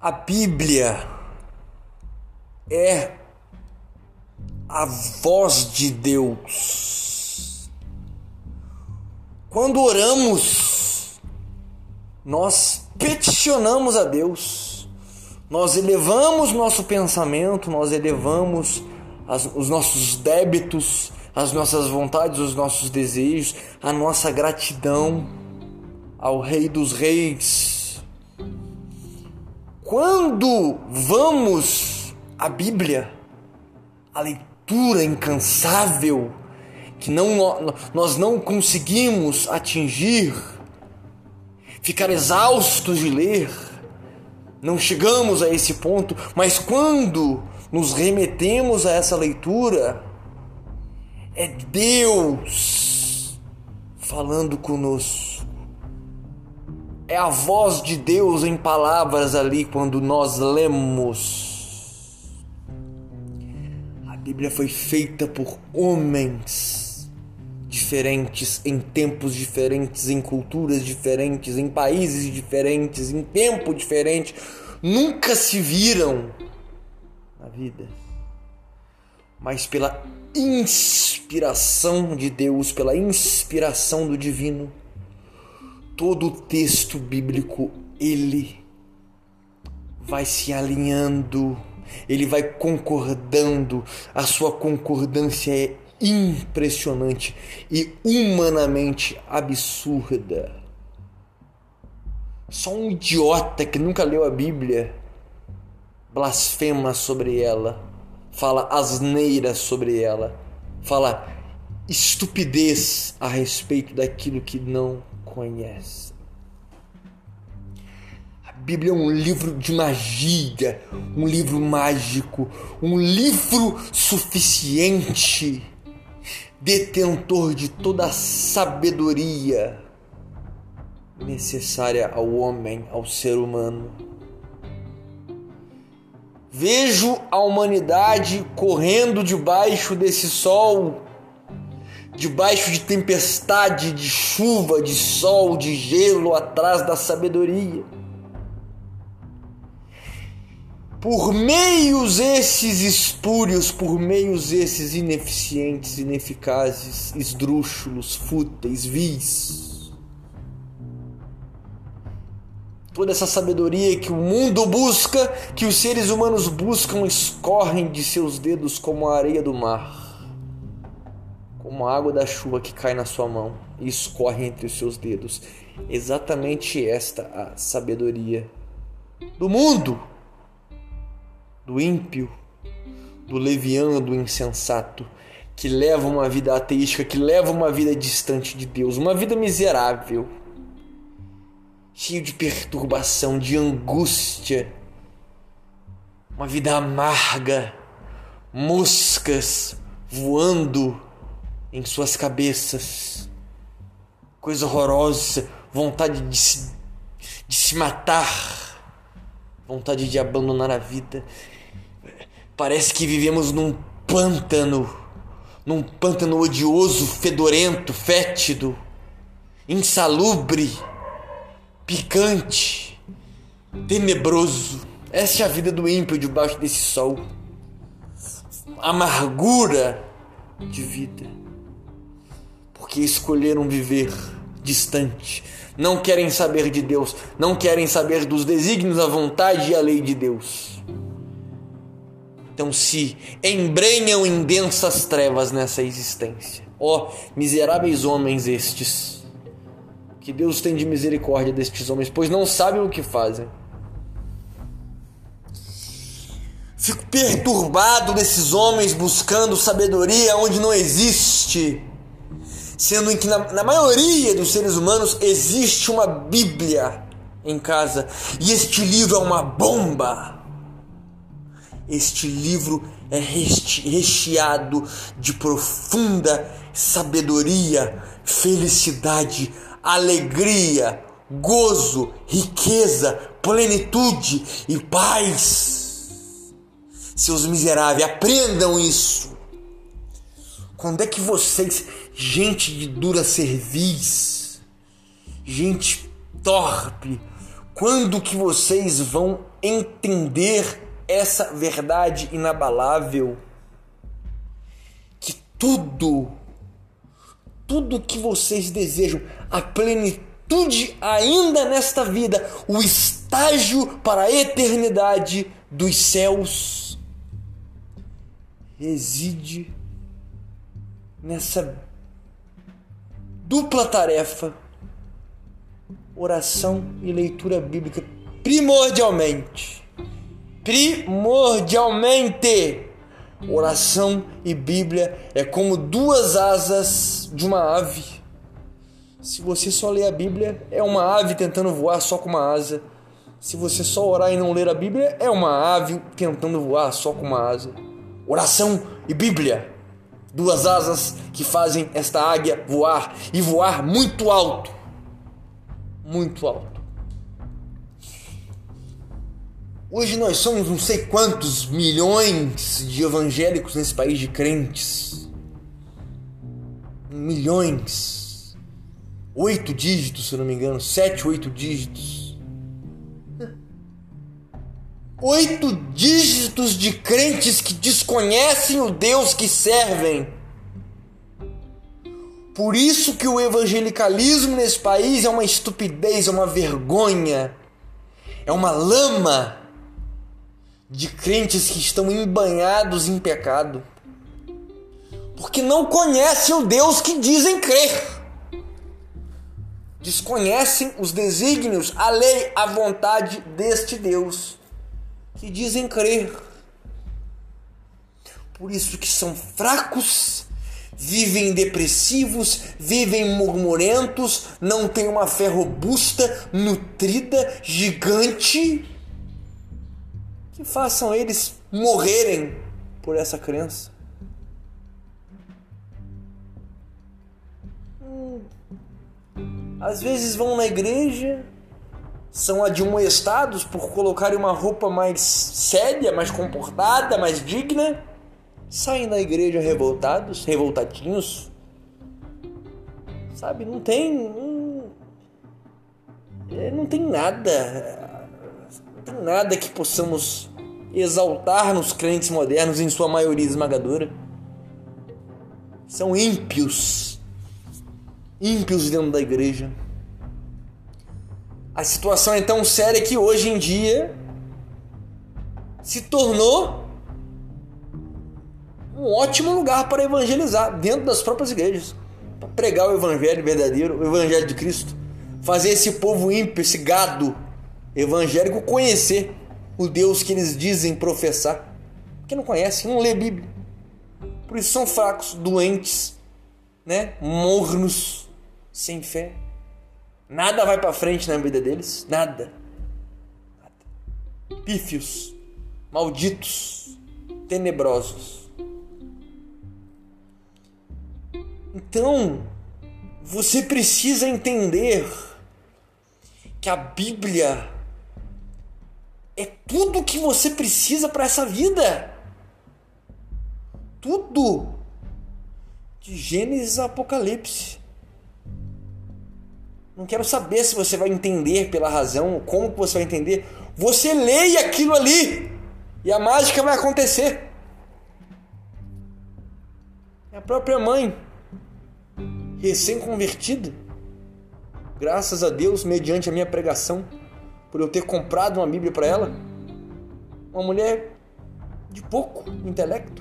A Bíblia é a voz de Deus. Quando oramos, nós peticionamos a Deus, nós elevamos nosso pensamento, nós elevamos as, os nossos débitos, as nossas vontades, os nossos desejos, a nossa gratidão ao Rei dos Reis quando vamos à Bíblia, a leitura incansável que não, nós não conseguimos atingir, ficar exaustos de ler, não chegamos a esse ponto, mas quando nos remetemos a essa leitura, é Deus falando conosco é a voz de Deus em palavras ali quando nós lemos. A Bíblia foi feita por homens diferentes, em tempos diferentes, em culturas diferentes, em países diferentes, em tempo diferente. Nunca se viram na vida. Mas pela inspiração de Deus, pela inspiração do divino, todo o texto bíblico ele vai se alinhando, ele vai concordando, a sua concordância é impressionante e humanamente absurda. Só um idiota que nunca leu a Bíblia blasfema sobre ela, fala asneira sobre ela, fala estupidez a respeito daquilo que não conhece. A Bíblia é um livro de magia, um livro mágico, um livro suficiente, detentor de toda a sabedoria necessária ao homem, ao ser humano. Vejo a humanidade correndo debaixo desse sol debaixo de tempestade, de chuva, de sol, de gelo, atrás da sabedoria. Por meios esses espúrios, por meios esses ineficientes, ineficazes, esdrúxulos, fúteis, vis. Toda essa sabedoria que o mundo busca, que os seres humanos buscam, escorrem de seus dedos como a areia do mar como a água da chuva que cai na sua mão e escorre entre os seus dedos. Exatamente esta a sabedoria do mundo, do ímpio, do leviano, do insensato, que leva uma vida ateística, que leva uma vida distante de Deus, uma vida miserável, cheio de perturbação, de angústia, uma vida amarga, moscas voando em suas cabeças. Coisa horrorosa, vontade de se, de se matar, vontade de abandonar a vida. Parece que vivemos num pântano, num pântano odioso, fedorento, fétido, insalubre, picante, tenebroso. Essa é a vida do ímpio debaixo desse sol. Amargura de vida porque escolheram viver distante. Não querem saber de Deus, não querem saber dos desígnios, a vontade e a lei de Deus. Então se embrenham em densas trevas nessa existência. Ó, oh, miseráveis homens estes. Que Deus tem de misericórdia destes homens, pois não sabem o que fazem. Fico perturbado desses homens buscando sabedoria onde não existe sendo que na, na maioria dos seres humanos existe uma Bíblia em casa e este livro é uma bomba. Este livro é recheado de profunda sabedoria, felicidade, alegria, gozo, riqueza, plenitude e paz. Seus miseráveis, aprendam isso. Quando é que vocês gente de dura cerviz, gente torpe. Quando que vocês vão entender essa verdade inabalável que tudo, tudo que vocês desejam, a plenitude ainda nesta vida, o estágio para a eternidade dos céus, reside nessa dupla tarefa oração e leitura bíblica primordialmente. Primordialmente. Oração e Bíblia é como duas asas de uma ave. Se você só ler a Bíblia, é uma ave tentando voar só com uma asa. Se você só orar e não ler a Bíblia, é uma ave tentando voar só com uma asa. Oração e Bíblia. Duas asas que fazem esta águia voar e voar muito alto muito alto. Hoje nós somos não sei quantos milhões de evangélicos nesse país de crentes. Milhões. Oito dígitos, se não me engano. Sete, oito dígitos. Oito dígitos de crentes que desconhecem o Deus que servem. Por isso que o evangelicalismo nesse país é uma estupidez, é uma vergonha, é uma lama de crentes que estão embanhados em pecado, porque não conhecem o Deus que dizem crer. Desconhecem os desígnios, a lei, a vontade deste Deus que dizem crer. Por isso que são fracos vivem depressivos, vivem murmurentos, não têm uma fé robusta, nutrida, gigante, que façam eles morrerem por essa crença. Hum. Às vezes vão na igreja, são admoestados por colocarem uma roupa mais séria, mais comportada, mais digna saem da igreja revoltados, revoltadinhos. Sabe, não tem. Não, é, não tem nada. Não tem nada que possamos exaltar nos crentes modernos, em sua maioria esmagadora. São ímpios. Ímpios dentro da igreja. A situação é tão séria que hoje em dia se tornou um ótimo lugar para evangelizar dentro das próprias igrejas, para pregar o evangelho verdadeiro, o evangelho de Cristo, fazer esse povo ímpio, esse gado evangélico conhecer o Deus que eles dizem professar, porque não conhecem, não lê Bíblia. Por isso são fracos, doentes, né? Mornos, sem fé. Nada vai para frente na vida deles, nada. nada. Pífios, malditos, tenebrosos. Então, você precisa entender que a Bíblia é tudo que você precisa para essa vida. Tudo. De Gênesis a Apocalipse. Não quero saber se você vai entender pela razão, como você vai entender. Você leia aquilo ali e a mágica vai acontecer. É a própria mãe recém-convertida, graças a Deus, mediante a minha pregação, por eu ter comprado uma Bíblia para ela, uma mulher de pouco intelecto,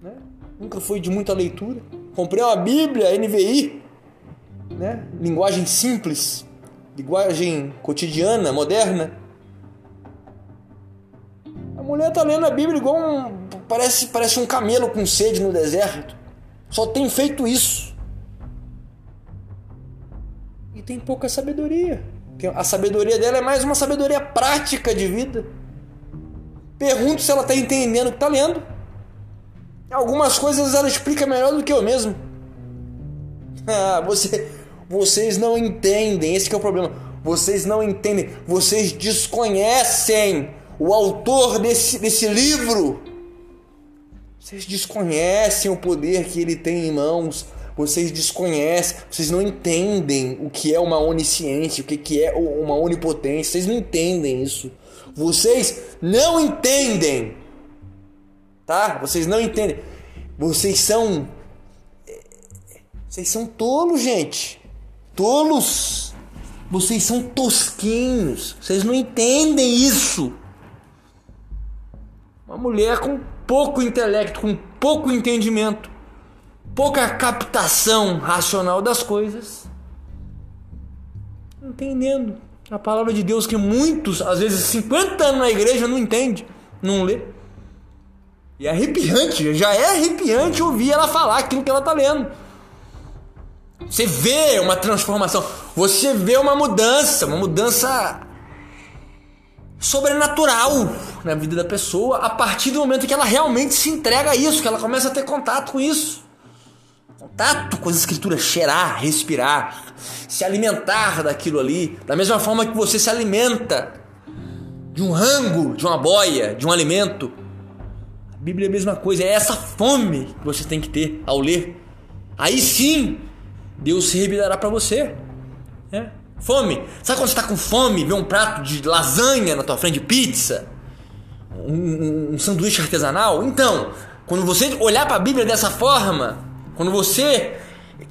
né? nunca foi de muita leitura. Comprei uma Bíblia NVI, né? linguagem simples, linguagem cotidiana, moderna. A mulher tá lendo a Bíblia igual um. Parece, parece um camelo com sede no deserto. Só tem feito isso. E tem pouca sabedoria. A sabedoria dela é mais uma sabedoria prática de vida. Pergunto se ela está entendendo o que está lendo. Algumas coisas ela explica melhor do que eu mesmo. Ah, você, vocês não entendem, esse é o problema. Vocês não entendem, vocês desconhecem o autor desse, desse livro. Vocês desconhecem o poder que ele tem em mãos. Vocês desconhecem, vocês não entendem o que é uma onisciência, o que é uma onipotência. Vocês não entendem isso. Vocês não entendem. Tá? Vocês não entendem. Vocês são. Vocês são tolos, gente. Tolos. Vocês são tosquinhos. Vocês não entendem isso. Uma mulher com pouco intelecto, com pouco entendimento, pouca captação racional das coisas, entendendo a palavra de Deus que muitos, às vezes 50 anos na igreja, não entende, não lê. E é arrepiante, já é arrepiante ouvir ela falar aquilo que ela está lendo. Você vê uma transformação, você vê uma mudança, uma mudança sobrenatural na vida da pessoa a partir do momento que ela realmente se entrega a isso, que ela começa a ter contato com isso. Contato com as escrituras, cheirar, respirar, se alimentar daquilo ali, da mesma forma que você se alimenta de um rango, de uma boia, de um alimento. A Bíblia é a mesma coisa, é essa fome que você tem que ter ao ler. Aí sim, Deus se revelará para você. É. Fome. Sabe quando você está com fome, vê um prato de lasanha na tua frente, pizza, um, um, um sanduíche artesanal? Então, quando você olhar para a Bíblia dessa forma, quando você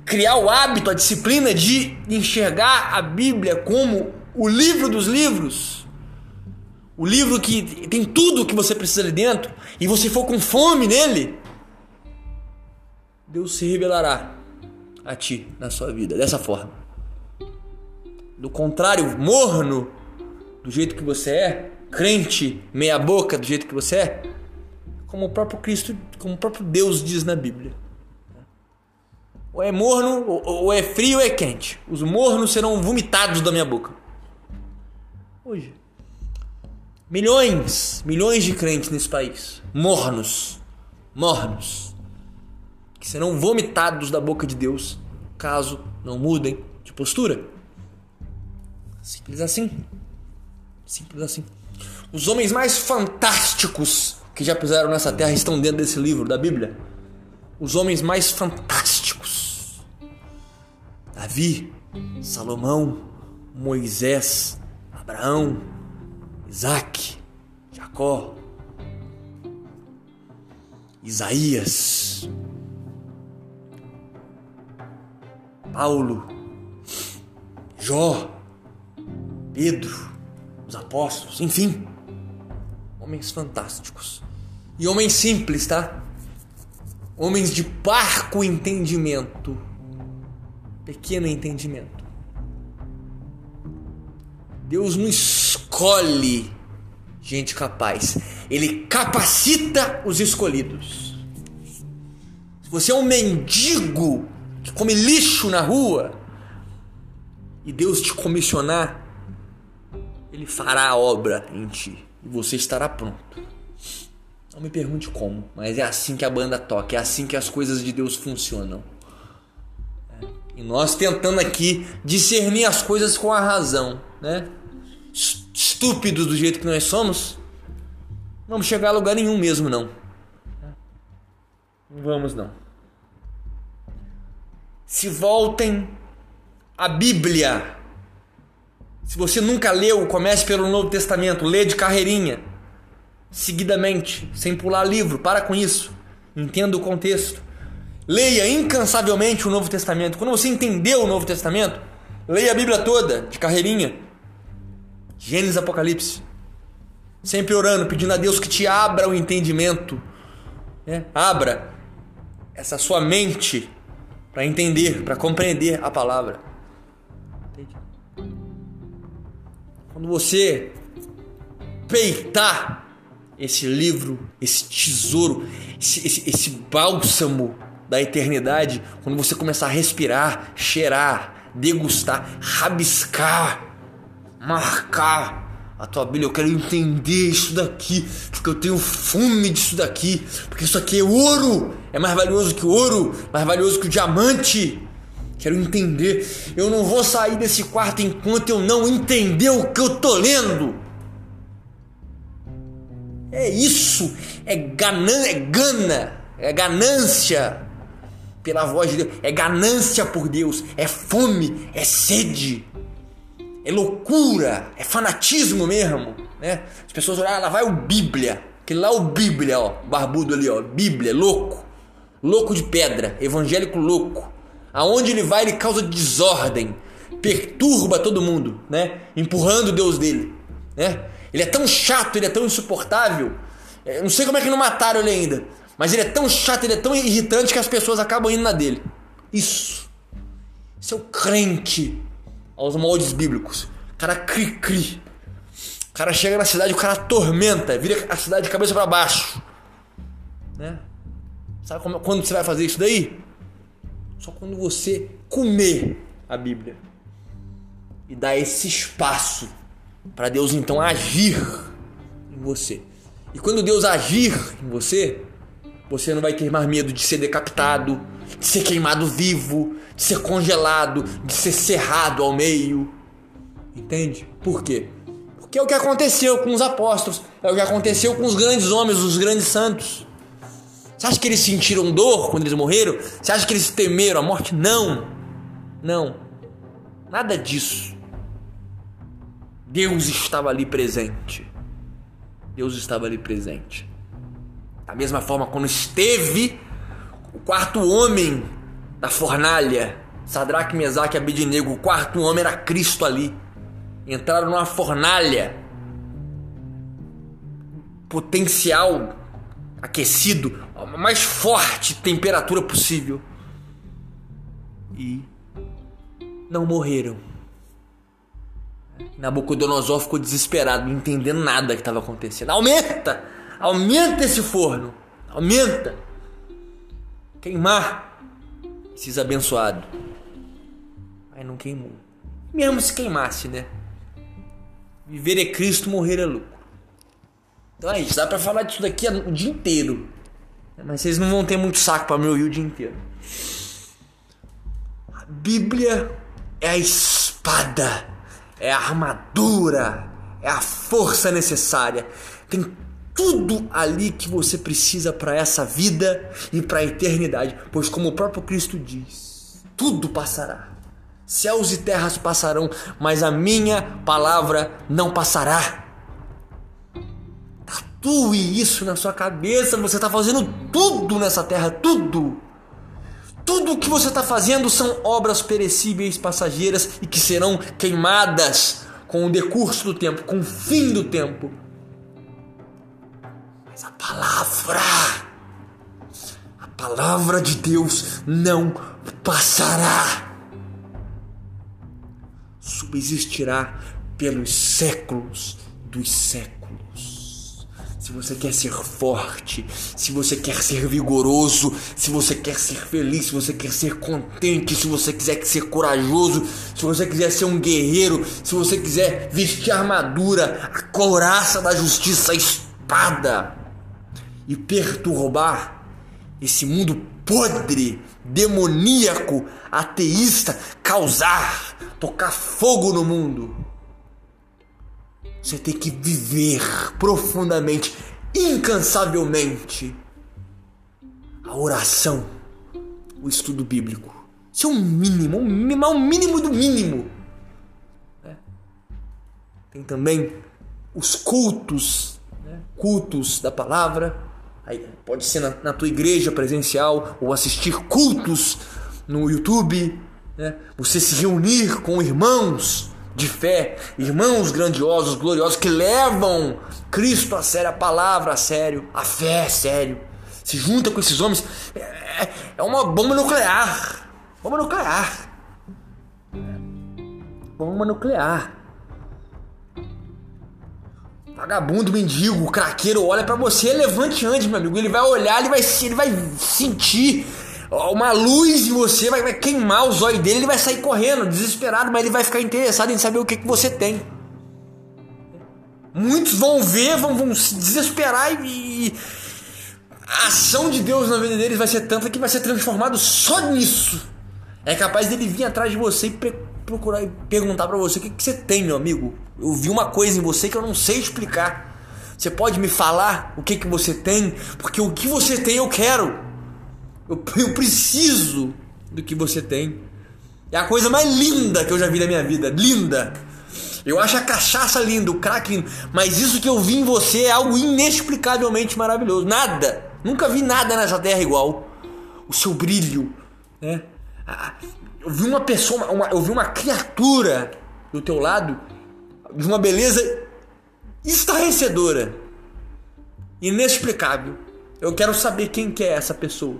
criar o hábito, a disciplina de enxergar a Bíblia como o livro dos livros, o livro que tem tudo o que você precisa ali dentro, e você for com fome nele, Deus se revelará a ti na sua vida dessa forma do contrário, morno, do jeito que você é, crente, meia boca, do jeito que você é, como o próprio Cristo, como o próprio Deus diz na Bíblia. Ou é morno, ou é frio, ou é quente. Os mornos serão vomitados da minha boca. Hoje. Milhões, milhões de crentes nesse país. Mornos. Mornos. Que serão vomitados da boca de Deus caso não mudem de postura. Simples assim. Simples assim. Os homens mais fantásticos que já pisaram nessa terra estão dentro desse livro da Bíblia. Os homens mais fantásticos. Davi, Salomão, Moisés, Abraão, Isaac, Jacó, Isaías, Paulo, Jó, Pedro, os apóstolos, enfim. Homens fantásticos. E homens simples, tá? Homens de parco entendimento. Pequeno entendimento. Deus não escolhe gente capaz. Ele capacita os escolhidos. Se você é um mendigo que come lixo na rua e Deus te comissionar, ele fará a obra em ti e você estará pronto. Não me pergunte como, mas é assim que a banda toca, é assim que as coisas de Deus funcionam. É. E nós tentando aqui discernir as coisas com a razão, né? Estúpidos do jeito que nós somos, não vamos chegar a lugar nenhum mesmo, não. Não vamos, não. Se voltem à Bíblia se você nunca leu, comece pelo Novo Testamento, lê de carreirinha, seguidamente, sem pular livro, para com isso. Entenda o contexto. Leia incansavelmente o Novo Testamento. Quando você entendeu o Novo Testamento, leia a Bíblia toda, de carreirinha. Gênesis Apocalipse. Sempre orando, pedindo a Deus que te abra o entendimento. Né? Abra essa sua mente para entender, para compreender a palavra. Quando você peitar esse livro, esse tesouro, esse, esse, esse bálsamo da eternidade, quando você começar a respirar, cheirar, degustar, rabiscar, marcar a tua Bíblia, eu quero entender isso daqui, porque eu tenho fome disso daqui, porque isso aqui é ouro, é mais valioso que o ouro, mais valioso que o diamante. Quero entender. Eu não vou sair desse quarto enquanto eu não entender o que eu tô lendo. É isso. É ganância, é gana, é ganância pela voz de Deus, é ganância por Deus, é fome, é sede. É loucura, é fanatismo mesmo, né? As pessoas olham, ah, lá vai o Bíblia, aquele lá é o Bíblia, ó, barbudo ali, ó, Bíblia, louco, louco de pedra, evangélico louco. Aonde ele vai, ele causa desordem, perturba todo mundo, né? Empurrando Deus dele, né? Ele é tão chato, ele é tão insuportável. Eu não sei como é que não mataram ele ainda, mas ele é tão chato, ele é tão irritante que as pessoas acabam indo na dele. Isso. Isso é crente aos moldes bíblicos. O cara cri-cri. O cara chega na cidade, o cara atormenta, vira a cidade de cabeça para baixo. Né? Sabe como, quando você vai fazer isso daí? Só quando você comer a Bíblia e dar esse espaço para Deus então agir em você. E quando Deus agir em você, você não vai ter mais medo de ser decapitado, de ser queimado vivo, de ser congelado, de ser cerrado ao meio. Entende? Por quê? Porque é o que aconteceu com os apóstolos, é o que aconteceu com os grandes homens, os grandes santos. Você acha que eles sentiram dor quando eles morreram? Você acha que eles temeram a morte? Não. Não. Nada disso. Deus estava ali presente. Deus estava ali presente. Da mesma forma, quando esteve o quarto homem da fornalha, Sadraque, Mesaque e Abednego, o quarto homem era Cristo ali. Entraram numa fornalha potencial aquecido, a mais forte temperatura possível. E não morreram. Nabucodonosor ficou desesperado, não entendendo nada que estava acontecendo. Aumenta! Aumenta esse forno! Aumenta! Queimar esses abençoados. Aí não queimou. Mesmo se queimasse, né? Viver é Cristo, morrer é lucro. Então é isso, dá pra falar disso daqui o dia inteiro. Mas vocês não vão ter muito saco para me ouvir o dia inteiro. A Bíblia é a espada é a armadura, é a força necessária. Tem tudo ali que você precisa para essa vida e para a eternidade, pois como o próprio Cristo diz, tudo passará. Céus e terras passarão, mas a minha palavra não passará. Tatue isso na sua cabeça, você está fazendo tudo nessa terra, tudo. Tudo o que você está fazendo são obras perecíveis, passageiras e que serão queimadas com o decurso do tempo, com o fim do tempo. Mas a palavra, a palavra de Deus não passará. Subsistirá pelos séculos dos séculos se você quer ser forte, se você quer ser vigoroso, se você quer ser feliz, se você quer ser contente, se você quiser ser corajoso, se você quiser ser um guerreiro, se você quiser vestir a armadura, a couraça da justiça, a espada e perturbar esse mundo podre, demoníaco, ateísta, causar, tocar fogo no mundo você tem que viver profundamente, incansavelmente a oração, o estudo bíblico. Isso é um mínimo, um mínimo, um mínimo do mínimo. Né? Tem também os cultos, né? cultos da palavra. Pode ser na, na, tua igreja presencial ou assistir cultos no YouTube. Né? Você se reunir com irmãos de fé, irmãos grandiosos, gloriosos, que levam Cristo a sério, a palavra a sério, a fé a sério. Se junta com esses homens, é, é uma bomba nuclear. Bomba nuclear. Bomba nuclear. Vagabundo, mendigo, craqueiro olha para você, levante antes, meu amigo. Ele vai olhar, ele vai, ele vai sentir uma luz em você vai, vai queimar os olhos dele, ele vai sair correndo, desesperado, mas ele vai ficar interessado em saber o que, que você tem. Muitos vão ver, vão, vão se desesperar e, e a ação de Deus na vida deles vai ser tanta que vai ser transformado só nisso. É capaz dele vir atrás de você e procurar e perguntar para você o que, que você tem, meu amigo. Eu vi uma coisa em você que eu não sei explicar. Você pode me falar o que, que você tem? Porque o que você tem eu quero. Eu, eu preciso do que você tem. É a coisa mais linda que eu já vi na minha vida. Linda. Eu acho a cachaça linda, o crack lindo, mas isso que eu vi em você é algo inexplicavelmente maravilhoso. Nada, nunca vi nada nessa terra igual. O seu brilho, né? Eu vi uma pessoa, uma, eu vi uma criatura do teu lado de uma beleza estarrecedora, inexplicável. Eu quero saber quem que é essa pessoa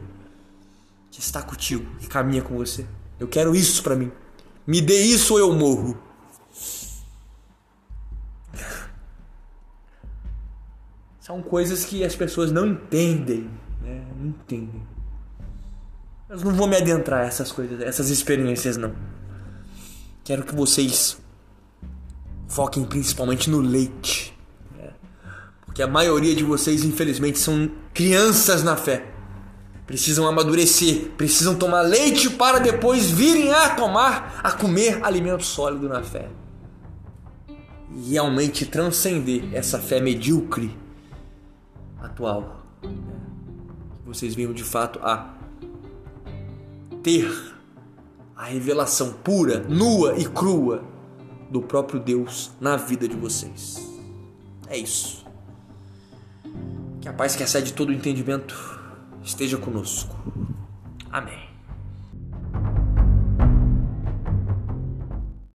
que está contigo, que caminha com você. Eu quero isso para mim. Me dê isso ou eu morro. São coisas que as pessoas não entendem, né? Não entendem. Não vou me adentrar a essas coisas, essas experiências não. Quero que vocês foquem principalmente no leite. Né? Porque a maioria de vocês, infelizmente, são crianças na fé. Precisam amadurecer, precisam tomar leite para depois virem a tomar, a comer alimento sólido na fé. E realmente transcender essa fé medíocre atual. Que vocês venham de fato a ter a revelação pura, nua e crua do próprio Deus na vida de vocês. É isso. Que a paz que excede todo o entendimento esteja conosco. Amém.